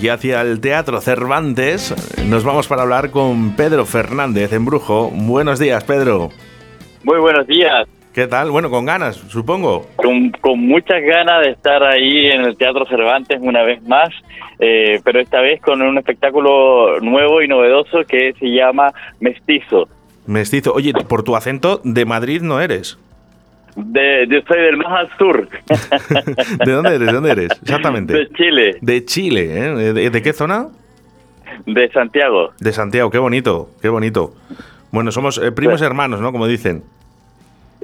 Y hacia el Teatro Cervantes nos vamos para hablar con Pedro Fernández en Brujo. Buenos días, Pedro. Muy buenos días. ¿Qué tal? Bueno, con ganas, supongo. Con, con muchas ganas de estar ahí en el Teatro Cervantes una vez más, eh, pero esta vez con un espectáculo nuevo y novedoso que se llama Mestizo. Mestizo. Oye, por tu acento, de Madrid no eres. De, yo soy del más al sur, ¿De dónde eres? ¿De dónde eres? Exactamente. de Chile, De Chile, ¿eh? ¿De, de qué zona? de Santiago. De Santiago, qué bonito, qué bonito. Bueno, somos eh, primos hermanos, ¿no? Como dicen.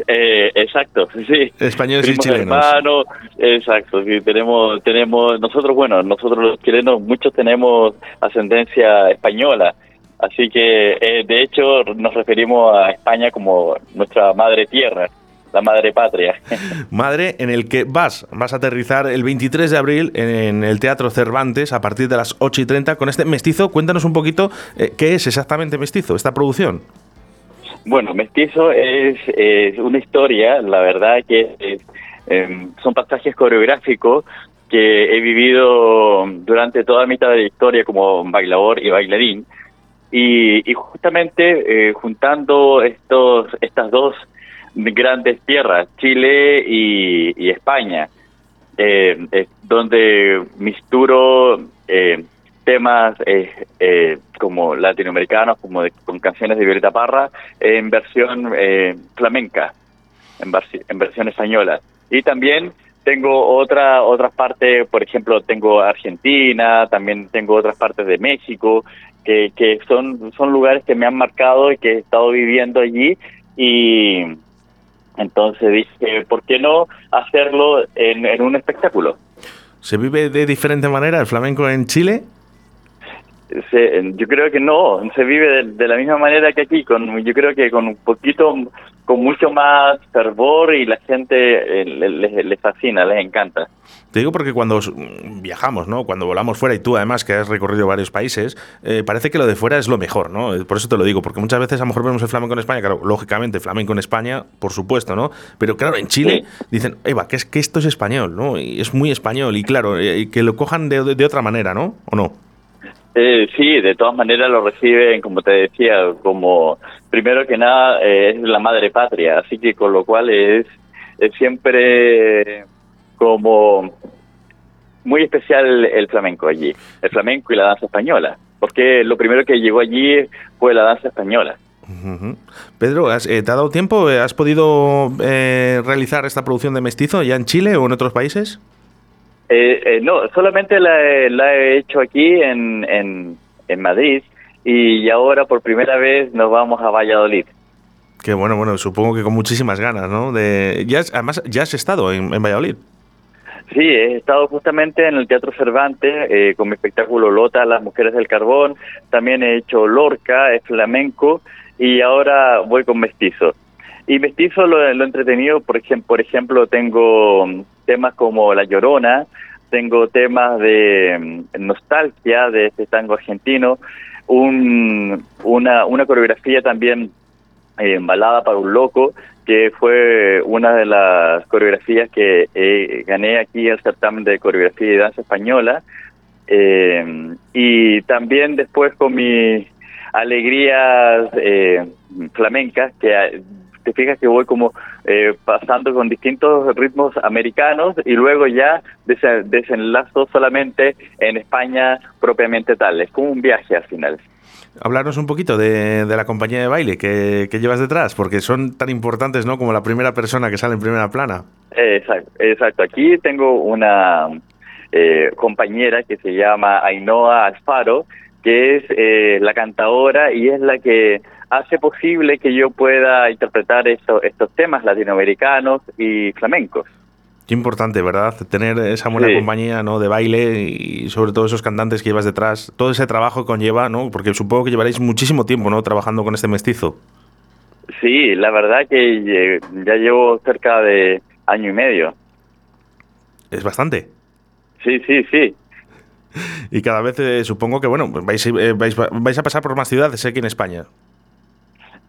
Eh, exacto, sí. Españoles y chilenos. hermanos, exacto, sí, tenemos, tenemos, nosotros, bueno, nosotros los chilenos, muchos tenemos ascendencia española, así que eh, de hecho nos referimos a España como nuestra madre tierra, la madre patria. Madre, en el que vas, vas a aterrizar el 23 de abril en el Teatro Cervantes a partir de las 8 y 30 con este mestizo. Cuéntanos un poquito eh, qué es exactamente mestizo, esta producción. Bueno, Mestizo es, es una historia, la verdad que es- em, son pasajes coreográficos que he vivido durante toda mi trayectoria como bailador y bailarín. Y, y justamente eh, juntando estos estas dos grandes tierras, Chile y, España, eh, donde misturo eh, temas eh, como latinoamericanos, como de- con canciones de Violeta Parra, en versión flamenca, en, en versión española. Y también tengo otra otras partes, por ejemplo, tengo Argentina, también tengo otras partes de México, que, que son, son lugares que me han marcado y que he estado viviendo allí y entonces dije, ¿por qué no hacerlo en, en un espectáculo? ¿Se vive de diferente manera el flamenco en Chile? Se- yo creo que no, se vive de, de la misma manera que aquí, con yo creo que con un poquito, con mucho más fervor y la gente eh, le- les, les fascina, les encanta. Te digo porque cuando s- viajamos, ¿no? Cuando volamos fuera y tú además que has recorrido varios países, eh, parece que lo de fuera es lo mejor, ¿no? Eh, Por eso te lo digo, porque muchas veces a lo mejor vemos el flamenco en España, claro, lógicamente flamenco en España, por supuesto, ¿no? Pero claro, en Chile dicen, Eva, que es que esto es español, ¿no? Y es muy español y claro, eh, que lo cojan de, de- de otra manera, ¿no? ¿O no? Eh, sí, de todas maneras lo reciben, como te decía, como primero que nada eh, es la madre patria, así que con lo cual es, siempre como muy especial el, flamenco allí, el flamenco y la danza española, porque lo primero que llegó allí fue la danza española. Pedro, ¿has- eh, ¿te ha dado tiempo? ¿Has podido eh, realizar esta producción de mestizo ya en Chile o en otros países? Eh, eh, no, solamente la, he- la he hecho aquí en, en, en Madrid y ahora por primera vez nos vamos a Valladolid. Que bueno, bueno, supongo que con muchísimas ganas, ¿no? De, ya, además, ya has estado en, en Valladolid. Sí, he estado justamente en el Teatro Cervantes eh, con mi espectáculo Lota, Las Mujeres del Carbón. También he hecho Lorca, es flamenco y ahora voy con Mestizo. Y Mestizo lo, lo entretenido, por ejemplo, por ejemplo, tengo mm, temas como La Llorona, tengo temas de mm, nostalgia de este tango argentino, un, una, una coreografía también eh, Balada para un Loco, que fue una de las coreografías que eh, gané aquí el certamen de coreografía y danza española. Eh, y también después con mis alegrías eh, flamencas, que te fijas que voy como eh, pasando con distintos ritmos americanos y luego ya desenlazo solamente en España propiamente tal. Es como un viaje al final. Hablarnos un poquito de, de la compañía de baile que, que llevas detrás, porque son tan importantes, ¿no? Como la primera persona que sale en primera plana. Exacto, exacto. Aquí tengo una eh, compañera que se llama Ainhoa Alfaro, que es eh, la cantadora y es la que hace posible que yo pueda interpretar esto- estos temas latinoamericanos y flamencos. Qué importante, ¿verdad? Tener esa buena Sí. compañía, ¿no? De baile y sobre todo esos cantantes que llevas detrás. Todo ese trabajo que conlleva, ¿no? Porque supongo que llevaréis muchísimo tiempo, ¿no? Trabajando con este mestizo. Sí, la verdad que ya llevo cerca de año y medio. Es bastante. Sí, sí, sí. Y cada vez eh, supongo que, bueno, vais, eh, vais, vais, a pasar por más ciudades aquí en España.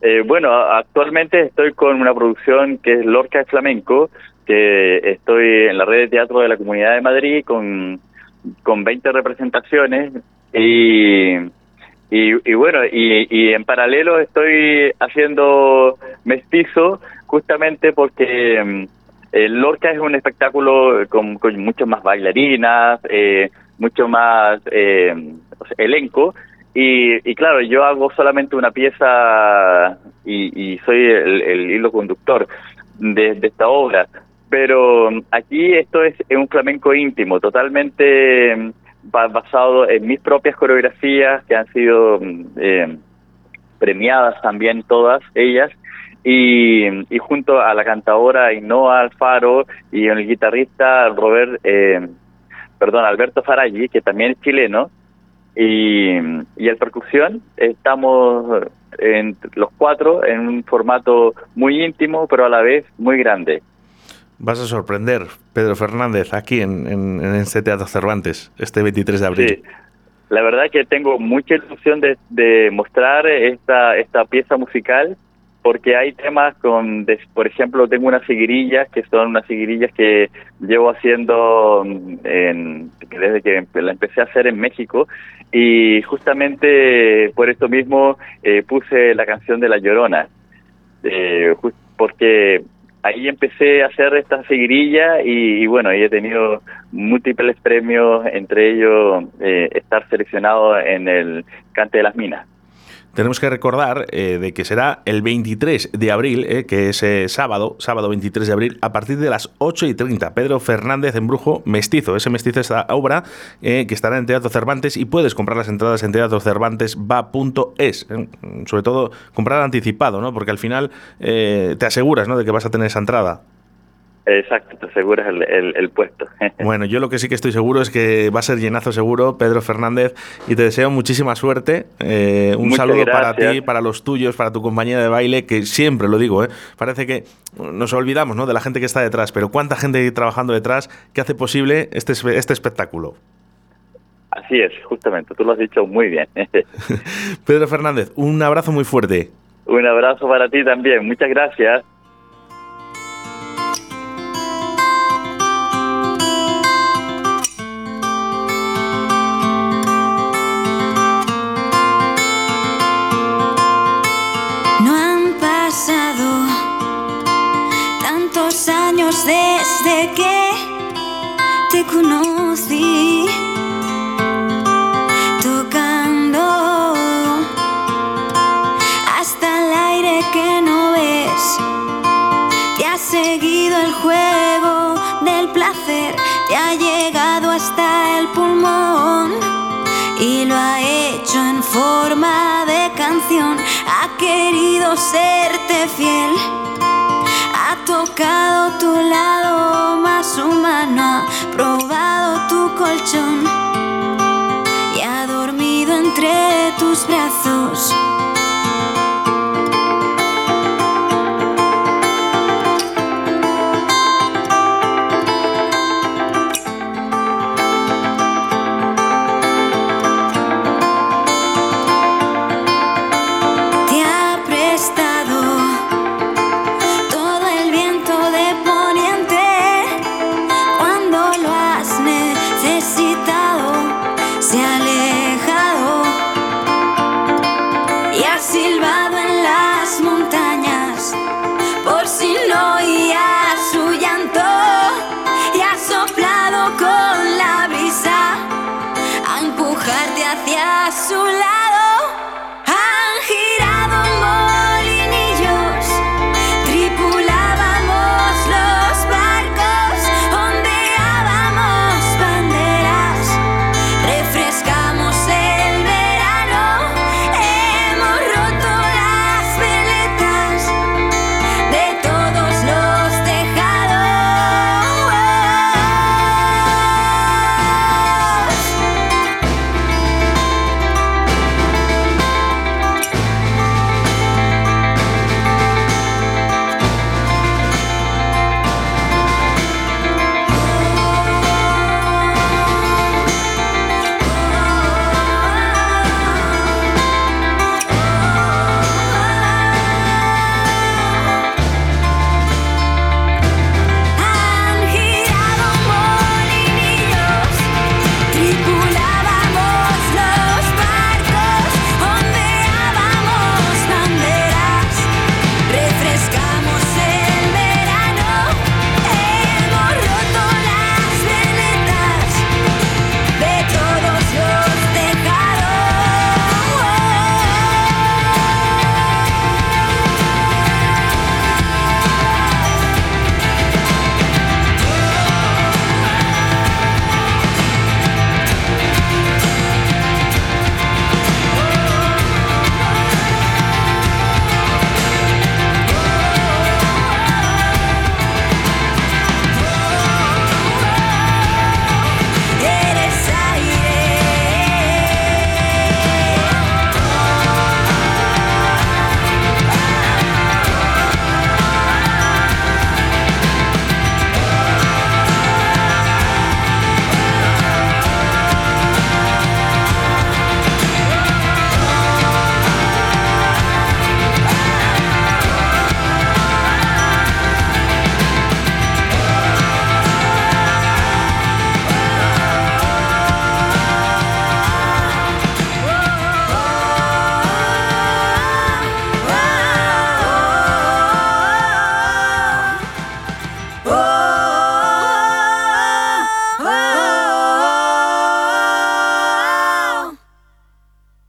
Eh, bueno, actualmente estoy con una producción que es Lorca de Flamenco, que estoy en la red de teatro de la Comunidad de Madrid con, con 20 representaciones y, y, bueno, y, y, en paralelo estoy haciendo mestizo justamente porque el Lorca es un espectáculo con, con mucho más bailarinas, eh, mucho más eh, elenco. Y, y, claro, yo hago solamente una pieza y, soy el, hilo conductor de, esta obra. Pero aquí esto es, un flamenco íntimo, totalmente mm, basado en mis propias coreografías que han sido mm, eh, premiadas también todas ellas y, y, junto a la cantadora Inoa Alfaro y el guitarrista Robert eh, perdón, Alberto Faraggi, que también es chileno, y, y el percusión, estamos en los cuatro en un formato muy íntimo, pero a la vez muy grande. Vas a sorprender, Pedro Fernández, aquí en, en, este Teatro Cervantes, este 23 de abril. Sí. La verdad que tengo mucha ilusión de, de mostrar esta, esta pieza musical porque hay temas con, por ejemplo, tengo unas seguirillas que son unas seguirillas que llevo haciendo mm, en, desde que la empecé a hacer en México y justamente por esto mismo eh, puse la canción de La Llorona, eh, porque ahí empecé a hacer esta seguirilla y, bueno, y he tenido múltiples premios, entre ellos eh, estar seleccionado en el Cante de las Minas tenemos que recordar eh, de que será el 23 de abril, eh, que es eh, sábado, sábado 23 de abril, a partir de las 8 y 30. Pedro Fernández en Brujo Mestizo. Ese mestizo esta obra que estará en Teatro Cervantes y puedes comprar las entradas en teatrocervantesva.es. sobre todo comprar anticipado, ¿no? Porque al final te aseguras ¿no? de que vas a tener esa entrada. Exacto, te aseguras el, puesto. Bueno, yo lo que sí que estoy seguro es que va a ser llenazo seguro, Pedro Fernández, y te deseo muchísima suerte. Eh, un saludo para ti, para los tuyos, para tu compañía de baile, que siempre lo digo, ¿eh? parece que nos olvidamos ¿no? de la gente que está detrás, pero cuánta gente hay trabajando detrás que hace posible este, este espectáculo. Así es, justamente, tú lo has dicho muy bien. Pedro Fernández, un abrazo muy fuerte. Un abrazo para ti también, muchas gracias. Seguido el juego del placer, te ha llegado hasta el pulmón y lo ha hecho en forma de canción. Ha querido serte fiel tocado tu lado más humano, ha probado tu colchón y ha dormido entre tus brazos. So loud.